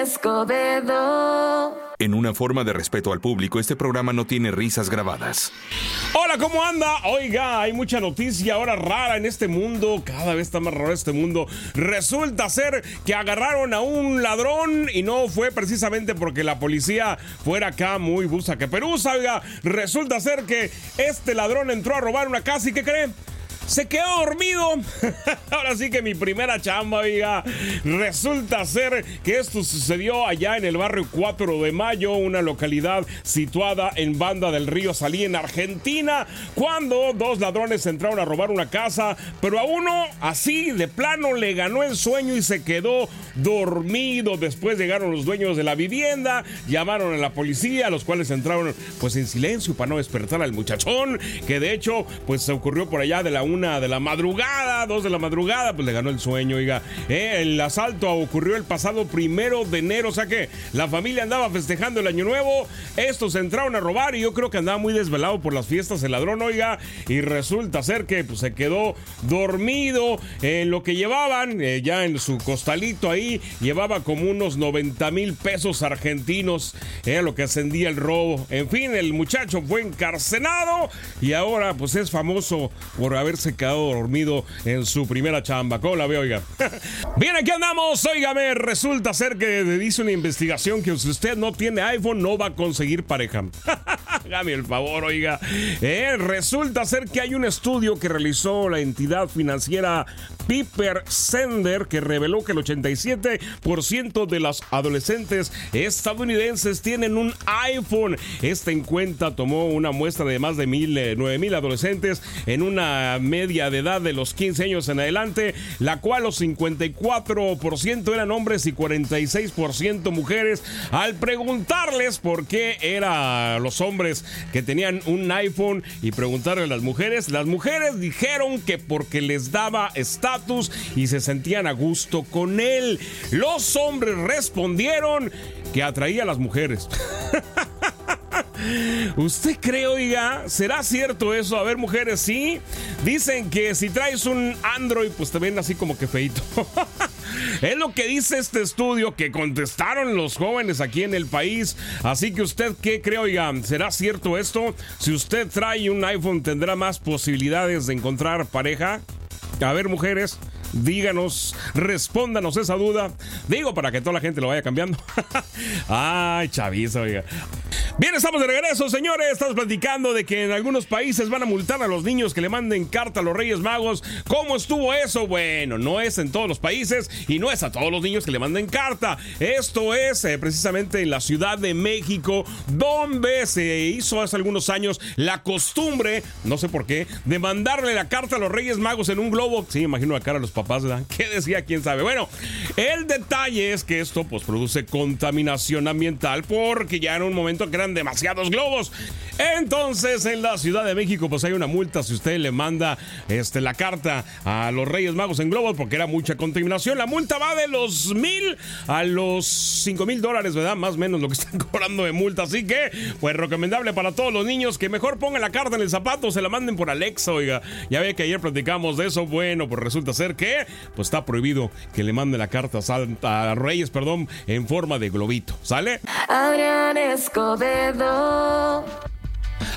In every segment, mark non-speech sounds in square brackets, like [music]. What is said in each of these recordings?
Escobedo. En una forma de respeto al público, este programa no tiene risas grabadas. Hola, ¿cómo anda? Oiga, hay mucha noticia ahora rara en este mundo. Cada vez está más raro este mundo. Resulta ser que agarraron a un ladrón y no fue precisamente porque la policía fuera acá muy busa que perusa. Oiga, resulta ser que este ladrón entró a robar una casa y ¿qué creen? Se quedó dormido. [laughs] Ahora sí que mi primera chamba, oiga. Resulta ser que esto sucedió allá en el barrio 4 de Mayo, una localidad situada en Banda del Río Salí, en Argentina, cuando dos ladrones entraron a robar una casa, pero a uno así de plano le ganó el sueño y se quedó dormido. Después llegaron los dueños de la vivienda, llamaron a la policía, los cuales entraron pues en silencio para no despertar al muchachón, que de hecho pues se ocurrió por allá de la 1 una de la madrugada, dos de la madrugada, pues le ganó el sueño, oiga. Eh, el asalto ocurrió el pasado primero de enero, o sea que la familia andaba festejando el año nuevo, estos entraron a robar y yo creo que andaba muy desvelado por las fiestas el ladrón, oiga, y resulta ser que pues, se quedó dormido en lo que llevaban, eh, ya en su costalito ahí, llevaba como unos 90 mil pesos argentinos, era lo que ascendía el robo. En fin, el muchacho fue encarcelado y ahora pues es famoso por haberse quedado dormido en su primera chamba. ¿Cómo la ve, oiga? [laughs] Bien, aquí andamos. Óigame, resulta ser que dice una investigación que si usted no tiene iPhone no va a conseguir pareja. [laughs] Hágame el favor, oiga. Eh, resulta ser que hay un estudio que realizó la entidad financiera Piper Sender que reveló que el 87% de las adolescentes estadounidenses tienen un iPhone. Esta encuesta tomó una muestra de más de mil, eh, mil adolescentes en una media de edad de los 15 años en adelante, la cual los 54% eran hombres y 46% mujeres. Al preguntarles por qué eran los hombres que tenían un iPhone y preguntarle a las mujeres, las mujeres dijeron que porque les daba estatus y se sentían a gusto con él. Los hombres respondieron que atraía a las mujeres. [laughs] ¿Usted cree, oiga? ¿Será cierto eso? A ver, mujeres, sí. Dicen que si traes un Android, pues te ven así como que feito. [laughs] es lo que dice este estudio que contestaron los jóvenes aquí en el país. Así que usted, ¿qué cree, oiga? ¿Será cierto esto? Si usted trae un iPhone, ¿tendrá más posibilidades de encontrar pareja? A ver, mujeres, díganos, respóndanos esa duda. Digo, para que toda la gente lo vaya cambiando. [laughs] Ay, chavizo, oiga. Bien, estamos de regreso, señores. Estamos platicando de que en algunos países van a multar a los niños que le manden carta a los Reyes Magos. ¿Cómo estuvo eso? Bueno, no es en todos los países y no es a todos los niños que le manden carta. Esto es eh, precisamente en la Ciudad de México, donde se hizo hace algunos años la costumbre, no sé por qué, de mandarle la carta a los Reyes Magos en un globo. Sí, imagino la cara de los papás, ¿verdad? [laughs] ¿Qué decía? ¿Quién sabe? Bueno, el detalle es que esto pues produce contaminación ambiental porque ya en un momento eran demasiados globos. Entonces, en la Ciudad de México, pues hay una multa si usted le manda este, la carta a los Reyes Magos en globos porque era mucha contaminación. La multa va de los mil a los cinco mil dólares, ¿verdad? Más o menos lo que [laughs] están cobrando de multa. Así que, pues recomendable para todos los niños que mejor pongan la carta en el zapato, se la manden por Alexa, oiga. Ya ve que ayer platicamos de eso. Bueno, pues resulta ser que pues está prohibido que le mande la carta a, a Reyes, perdón, en forma de globito. ¿Sale? Adrián Escobedo.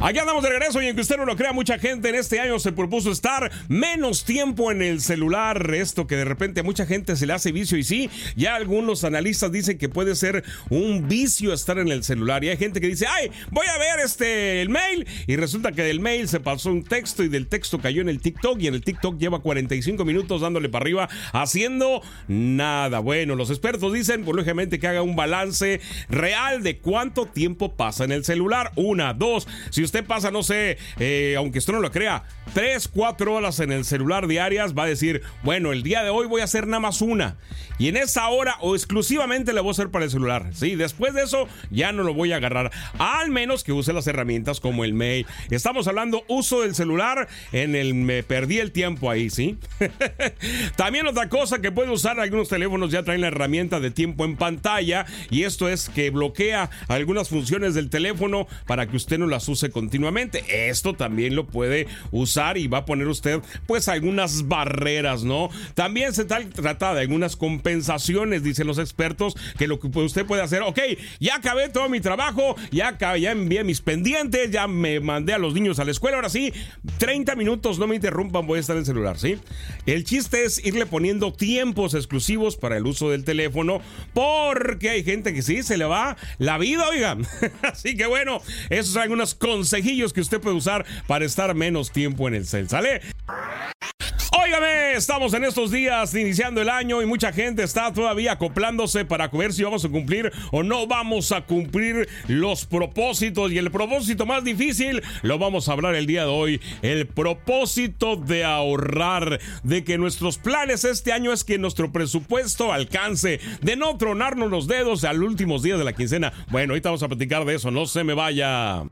Aquí andamos de regreso y aunque usted no lo crea, mucha gente en este año se propuso estar menos tiempo en el celular. Esto que de repente a mucha gente se le hace vicio y sí, ya algunos analistas dicen que puede ser un vicio estar en el celular. Y hay gente que dice, ay, voy a ver este el mail y resulta que del mail se pasó un texto y del texto cayó en el TikTok y en el TikTok lleva 45 minutos dándole para arriba haciendo nada. Bueno, los expertos dicen, pues lógicamente que haga un balance real de cuánto tiempo pasa en el celular. Una, dos, si usted pasa, no sé, eh, aunque usted no lo crea, 3, 4 horas en el celular diarias, va a decir, bueno, el día de hoy voy a hacer nada más una. Y en esa hora o exclusivamente le voy a hacer para el celular. Sí, después de eso ya no lo voy a agarrar. Al menos que use las herramientas como el mail. Estamos hablando uso del celular en el me perdí el tiempo ahí, ¿sí? [laughs] También otra cosa que puede usar algunos teléfonos ya traen la herramienta de tiempo en pantalla y esto es que bloquea algunas funciones del teléfono para que usted no las use continuamente. Esto también lo puede usar y va a poner usted pues algunas barreras, ¿no? También se trata de algunas compensaciones, dicen los expertos, que lo que usted puede hacer, ok, ya acabé todo mi trabajo, ya, ya envié mis pendientes, ya me mandé a los niños a la escuela, ahora sí, 30 minutos, no me interrumpan, voy a estar en celular, ¿sí? El chiste es irle poniendo tiempos exclusivos para el uso del teléfono, porque hay gente que sí, se le va la vida, oigan. [laughs] Así que bueno, esos son algunos consejillos que usted puede usar para estar menos tiempo en el cel, ¿sale? Óigame, estamos en estos días iniciando el año y mucha gente está todavía acoplándose para ver si vamos a cumplir o no vamos a cumplir los propósitos. Y el propósito más difícil lo vamos a hablar el día de hoy. El propósito de ahorrar, de que nuestros planes este año es que nuestro presupuesto alcance, de no tronarnos los dedos al últimos días de la quincena. Bueno, ahorita vamos a platicar de eso, no se me vaya.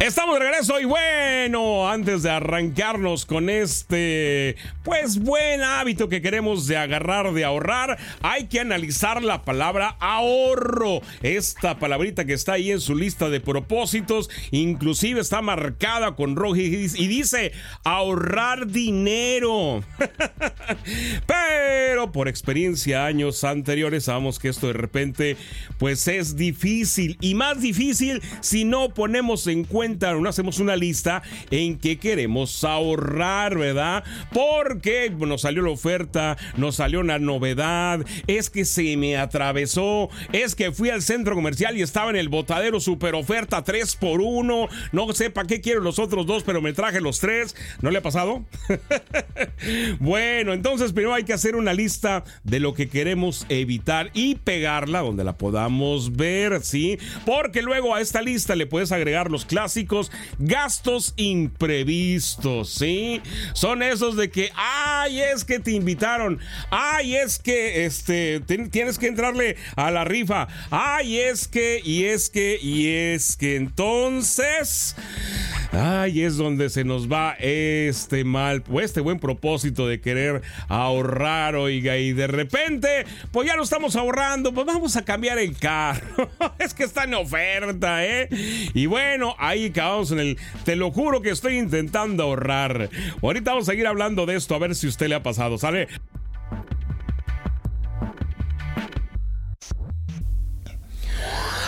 Estamos de regreso y bueno, antes de arrancarnos con este, pues buen hábito que queremos de agarrar, de ahorrar, hay que analizar la palabra ahorro. Esta palabrita que está ahí en su lista de propósitos, inclusive está marcada con rojo y dice ahorrar dinero. [laughs] Pero por experiencia años anteriores sabemos que esto de repente pues es difícil y más difícil si no ponemos en cuenta no hacemos una lista en qué queremos ahorrar, ¿verdad? Porque nos salió la oferta, nos salió una novedad, es que se me atravesó, es que fui al centro comercial y estaba en el botadero super oferta 3 por 1 no sé para qué quiero los otros dos, pero me traje los tres, ¿no le ha pasado? [laughs] bueno, entonces primero hay que hacer una lista de lo que queremos evitar y pegarla donde la podamos ver, ¿sí? Porque luego a esta lista le puedes agregar los clásicos gastos imprevistos, ¿sí? Son esos de que, ay, es que te invitaron, ay, es que este, tienes que entrarle a la rifa, ay, es que, y es que, y es que, entonces, ay, es donde se nos va este mal, pues este buen propósito de querer ahorrar, oiga, y de repente, pues ya lo estamos ahorrando, pues vamos a cambiar el carro, [laughs] es que está en oferta, ¿eh? Y bueno, ahí acabamos en el. Te lo juro que estoy intentando ahorrar. Ahorita vamos a seguir hablando de esto a ver si usted le ha pasado, ¿sale?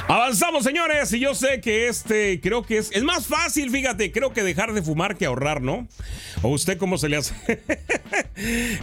Avanzamos, señores, y yo sé que este creo que es el más fácil, fíjate, creo que dejar de fumar que ahorrar, ¿no? ¿O usted cómo se le hace? [laughs]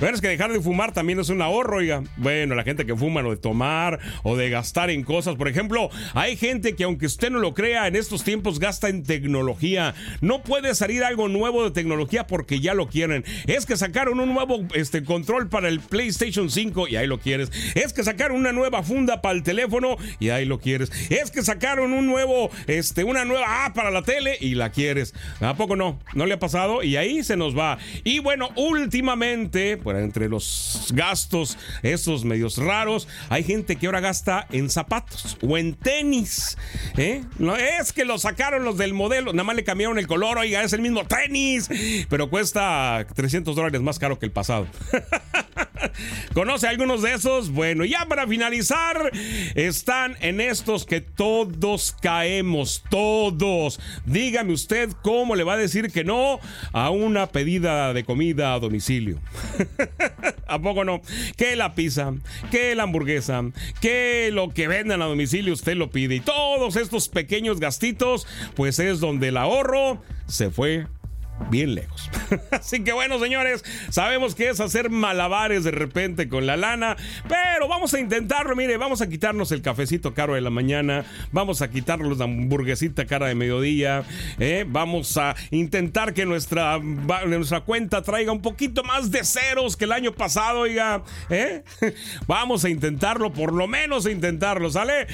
bueno, es que dejar de fumar también es un ahorro, oiga. Bueno, la gente que fuma o de tomar o de gastar en cosas, por ejemplo, hay gente que aunque usted no lo crea, en estos tiempos gasta en tecnología. No puede salir algo nuevo de tecnología porque ya lo quieren. Es que sacaron un nuevo este, control para el PlayStation 5 y ahí lo quieres. Es que sacaron una nueva funda para el teléfono y ahí lo quieres es que sacaron un nuevo, este, una nueva app para la tele y la quieres. ¿A poco no? ¿No le ha pasado? Y ahí se nos va. Y bueno, últimamente, por entre los gastos, esos medios raros, hay gente que ahora gasta en zapatos o en tenis. ¿eh? No es que lo sacaron los del modelo, nada más le cambiaron el color, oiga, es el mismo tenis, pero cuesta 300 dólares más caro que el pasado. [laughs] ¿Conoce algunos de esos? Bueno, ya para finalizar, están en estos que todos caemos, todos. Dígame usted cómo le va a decir que no a una pedida de comida a domicilio. [laughs] ¿A poco no? Que la pizza, que la hamburguesa, que lo que vendan a domicilio usted lo pide. Y todos estos pequeños gastitos, pues es donde el ahorro se fue bien lejos. [laughs] Así que bueno, señores, sabemos que es hacer malabares de repente con la lana, pero vamos a intentarlo. Mire, vamos a quitarnos el cafecito caro de la mañana, vamos a quitarnos la hamburguesita cara de mediodía, ¿eh? vamos a intentar que nuestra, nuestra cuenta traiga un poquito más de ceros que el año pasado, oiga, ¿eh? [laughs] Vamos a intentarlo, por lo menos a intentarlo, ¿sale?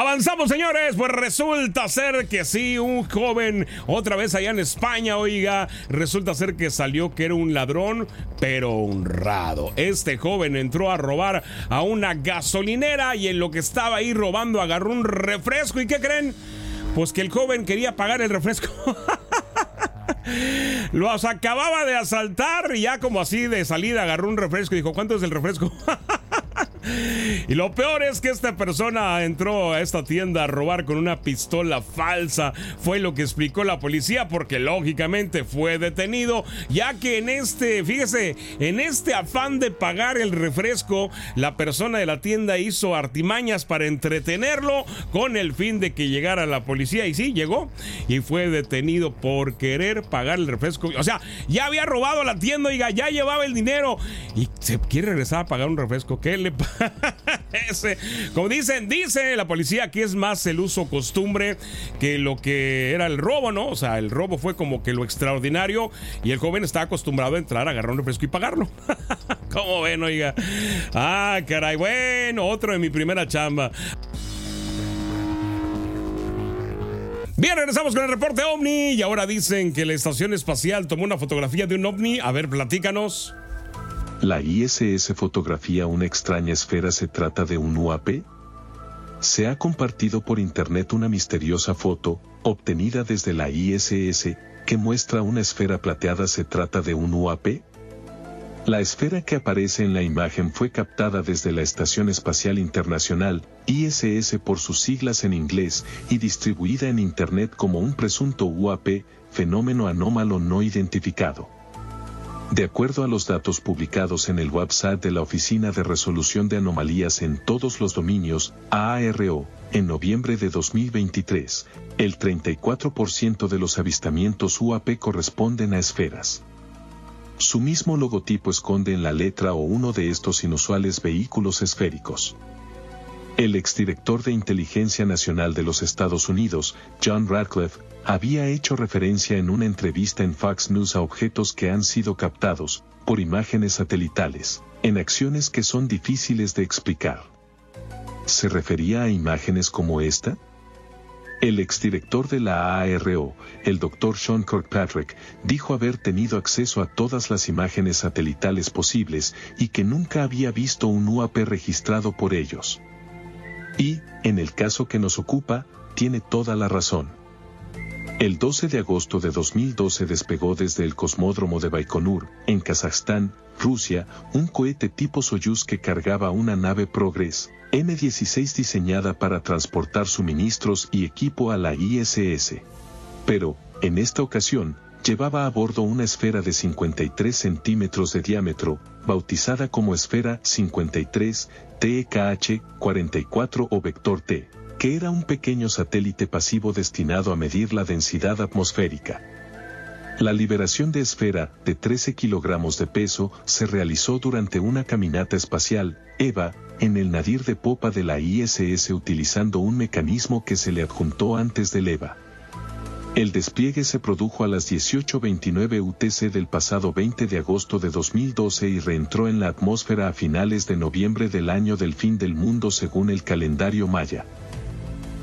Avanzamos, señores. Pues resulta ser que sí, un joven, otra vez allá en España, oiga, resulta ser que salió que era un ladrón, pero honrado. Este joven entró a robar a una gasolinera y en lo que estaba ahí robando agarró un refresco. ¿Y qué creen? Pues que el joven quería pagar el refresco. [laughs] Los acababa de asaltar y ya como así de salida agarró un refresco y dijo, ¿cuánto es el refresco? [laughs] Y lo peor es que esta persona entró a esta tienda a robar con una pistola falsa. Fue lo que explicó la policía porque lógicamente fue detenido ya que en este, fíjese, en este afán de pagar el refresco, la persona de la tienda hizo artimañas para entretenerlo con el fin de que llegara la policía. Y sí, llegó y fue detenido por querer pagar el refresco. O sea, ya había robado la tienda, oiga, ya llevaba el dinero y se quiere regresar a pagar un refresco. ¿Qué le [laughs] Como dicen, dice la policía que es más el uso costumbre que lo que era el robo, ¿no? O sea, el robo fue como que lo extraordinario y el joven está acostumbrado a entrar, agarrar un refresco y pagarlo. [laughs] ¿Cómo ven, oiga? Ah, caray, bueno, otro de mi primera chamba. Bien, regresamos con el reporte OVNI y ahora dicen que la estación espacial tomó una fotografía de un OVNI. A ver, platícanos. ¿La ISS fotografía una extraña esfera se trata de un UAP? Se ha compartido por internet una misteriosa foto, obtenida desde la ISS, que muestra una esfera plateada se trata de un UAP? La esfera que aparece en la imagen fue captada desde la Estación Espacial Internacional, ISS por sus siglas en inglés, y distribuida en Internet como un presunto UAP, fenómeno anómalo no identificado. De acuerdo a los datos publicados en el website de la Oficina de Resolución de Anomalías en todos los dominios, AARO, en noviembre de 2023, el 34% de los avistamientos UAP corresponden a esferas. Su mismo logotipo esconde en la letra o uno de estos inusuales vehículos esféricos. El exdirector de Inteligencia Nacional de los Estados Unidos, John Radcliffe, había hecho referencia en una entrevista en Fox News a objetos que han sido captados, por imágenes satelitales, en acciones que son difíciles de explicar. ¿Se refería a imágenes como esta? El exdirector de la AARO, el Dr. Sean Kirkpatrick, dijo haber tenido acceso a todas las imágenes satelitales posibles y que nunca había visto un UAP registrado por ellos. Y, en el caso que nos ocupa, tiene toda la razón. El 12 de agosto de 2012 despegó desde el cosmódromo de Baikonur, en Kazajstán, Rusia, un cohete tipo Soyuz que cargaba una nave Progress, M16 diseñada para transportar suministros y equipo a la ISS. Pero, en esta ocasión, llevaba a bordo una esfera de 53 centímetros de diámetro, bautizada como esfera 53 TKH 44 o vector T, que era un pequeño satélite pasivo destinado a medir la densidad atmosférica. La liberación de esfera, de 13 kilogramos de peso, se realizó durante una caminata espacial, EVA, en el nadir de popa de la ISS utilizando un mecanismo que se le adjuntó antes del EVA. El despliegue se produjo a las 18.29 UTC del pasado 20 de agosto de 2012 y reentró en la atmósfera a finales de noviembre del año del fin del mundo según el calendario maya.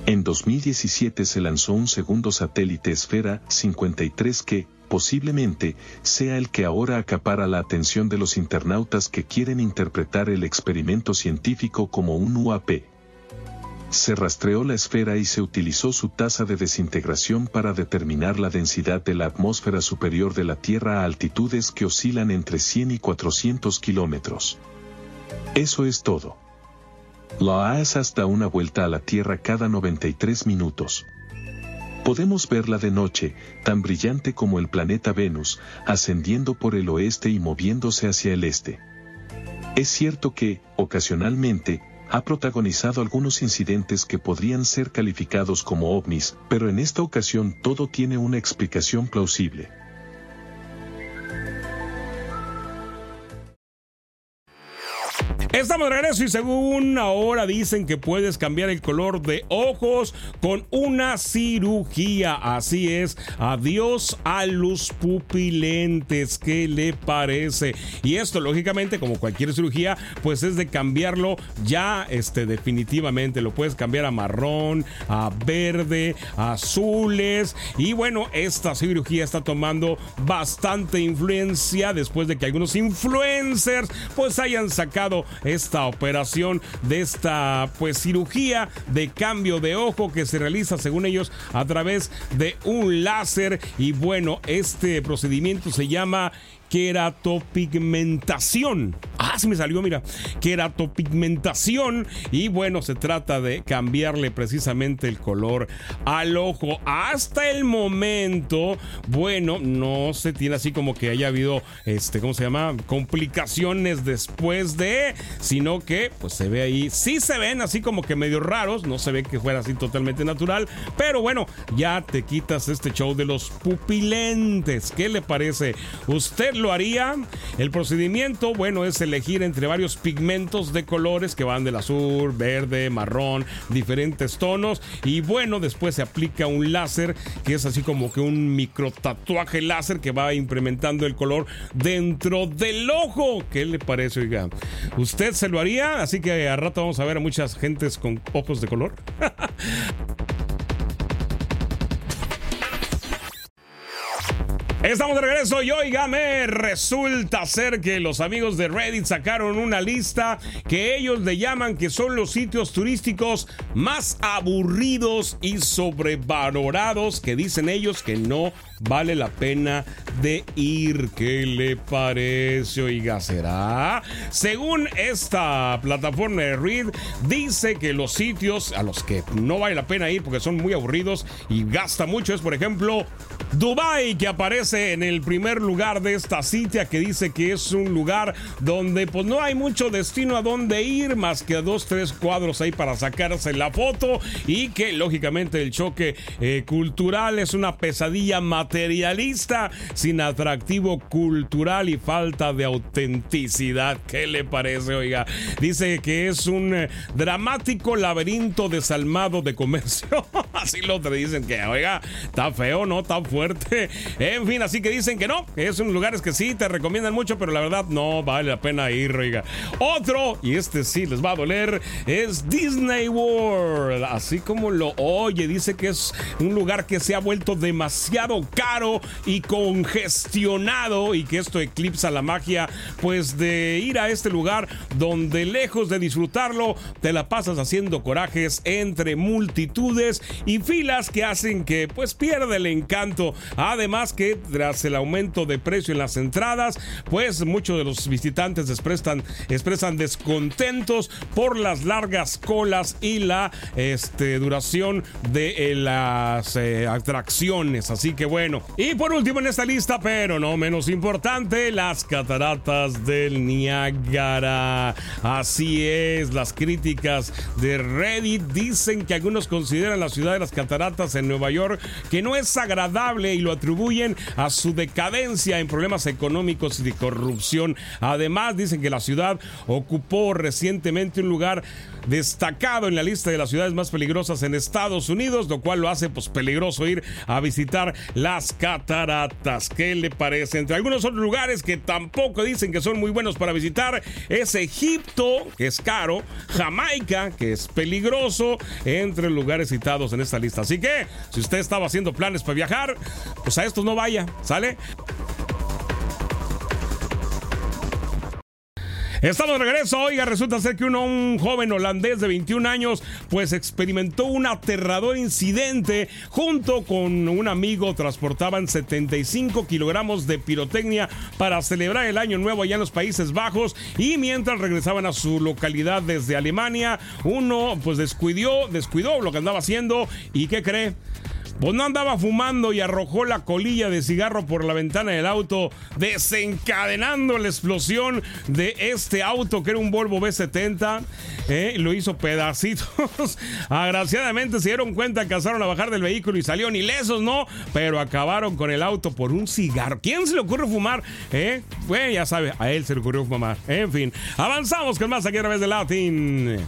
En 2017 se lanzó un segundo satélite Esfera 53 que, posiblemente, sea el que ahora acapara la atención de los internautas que quieren interpretar el experimento científico como un UAP. Se rastreó la esfera y se utilizó su tasa de desintegración para determinar la densidad de la atmósfera superior de la Tierra a altitudes que oscilan entre 100 y 400 kilómetros. Eso es todo. La es hasta una vuelta a la Tierra cada 93 minutos. Podemos verla de noche, tan brillante como el planeta Venus, ascendiendo por el oeste y moviéndose hacia el este. Es cierto que, ocasionalmente, ha protagonizado algunos incidentes que podrían ser calificados como ovnis, pero en esta ocasión todo tiene una explicación plausible. Estamos de regreso y según ahora dicen que puedes cambiar el color de ojos con una cirugía. Así es, adiós a los pupilentes. ¿Qué le parece? Y esto, lógicamente, como cualquier cirugía, pues es de cambiarlo ya este, definitivamente. Lo puedes cambiar a marrón, a verde, a azules. Y bueno, esta cirugía está tomando bastante influencia después de que algunos influencers pues hayan sacado esta operación de esta pues cirugía de cambio de ojo que se realiza según ellos a través de un láser. Y bueno este procedimiento se llama queratopigmentación. Ah, se me salió, mira, queratopigmentación. Y bueno, se trata de cambiarle precisamente el color al ojo. Hasta el momento, bueno, no se tiene así como que haya habido, este, ¿cómo se llama? Complicaciones después de, sino que, pues se ve ahí, sí se ven así como que medio raros, no se ve que fuera así totalmente natural, pero bueno, ya te quitas este show de los pupilentes. ¿Qué le parece? ¿Usted lo haría? El procedimiento, bueno, es elegir entre varios pigmentos de colores que van del azul, verde, marrón, diferentes tonos. Y bueno, después se aplica un láser que es así como que un micro tatuaje láser que va implementando el color dentro del ojo. ¿Qué le parece, oiga? ¿Usted se lo haría? Así que a rato vamos a ver a muchas gentes con ojos de color. [laughs] Estamos de regreso y oígame, resulta ser que los amigos de Reddit sacaron una lista que ellos le llaman que son los sitios turísticos más aburridos y sobrevalorados que dicen ellos que no vale la pena de ir. ¿Qué le parece, oiga? ¿Será? Según esta plataforma de Reddit, dice que los sitios a los que no vale la pena ir porque son muy aburridos y gasta mucho es, por ejemplo, Dubai, que aparece en el primer lugar de esta cita, que dice que es un lugar donde pues no hay mucho destino a dónde ir, más que a dos, tres cuadros ahí para sacarse la foto y que lógicamente el choque eh, cultural es una pesadilla materialista sin atractivo cultural y falta de autenticidad. ¿Qué le parece, oiga? Dice que es un eh, dramático laberinto desalmado de comercio. [laughs] Así lo te dicen que, oiga, está feo, ¿no? Está fuerte. En fin, así que dicen que no, que es un lugares que sí te recomiendan mucho, pero la verdad no vale la pena ir, oiga. Otro, y este sí les va a doler, es Disney World. Así como lo oye, dice que es un lugar que se ha vuelto demasiado caro y congestionado y que esto eclipsa la magia, pues de ir a este lugar donde lejos de disfrutarlo, te la pasas haciendo corajes entre multitudes y filas que hacen que pues pierda el encanto. Además que tras el aumento de precio en las entradas, pues muchos de los visitantes expresan, expresan descontentos por las largas colas y la este, duración de eh, las eh, atracciones. Así que bueno. Y por último en esta lista, pero no menos importante, las cataratas del Niágara. Así es, las críticas de Reddit dicen que algunos consideran la ciudad de las cataratas en Nueva York que no es agradable y lo atribuyen a su decadencia en problemas económicos y de corrupción. Además, dicen que la ciudad ocupó recientemente un lugar destacado en la lista de las ciudades más peligrosas en Estados Unidos, lo cual lo hace pues peligroso ir a visitar las cataratas. ¿Qué le parece? Entre algunos otros lugares que tampoco dicen que son muy buenos para visitar es Egipto, que es caro, Jamaica, que es peligroso, entre lugares citados en esta lista. Así que, si usted estaba haciendo planes para viajar, pues a estos no vaya, ¿sale? Estamos de regreso. Oiga, resulta ser que uno, un joven holandés de 21 años, pues experimentó un aterrador incidente junto con un amigo. Transportaban 75 kilogramos de pirotecnia para celebrar el año nuevo allá en los Países Bajos. Y mientras regresaban a su localidad desde Alemania, uno pues descuidó, descuidó lo que andaba haciendo. ¿Y qué cree? Pues no andaba fumando y arrojó la colilla de cigarro por la ventana del auto, desencadenando la explosión de este auto que era un Volvo B70. ¿eh? lo hizo pedacitos. [laughs] Agraciadamente se dieron cuenta, alcanzaron a bajar del vehículo y salieron ilesos, ¿no? Pero acabaron con el auto por un cigarro. ¿Quién se le ocurre fumar? ¿Eh? Pues ya sabe, a él se le ocurrió fumar. En fin, avanzamos con más aquí a través de Latin.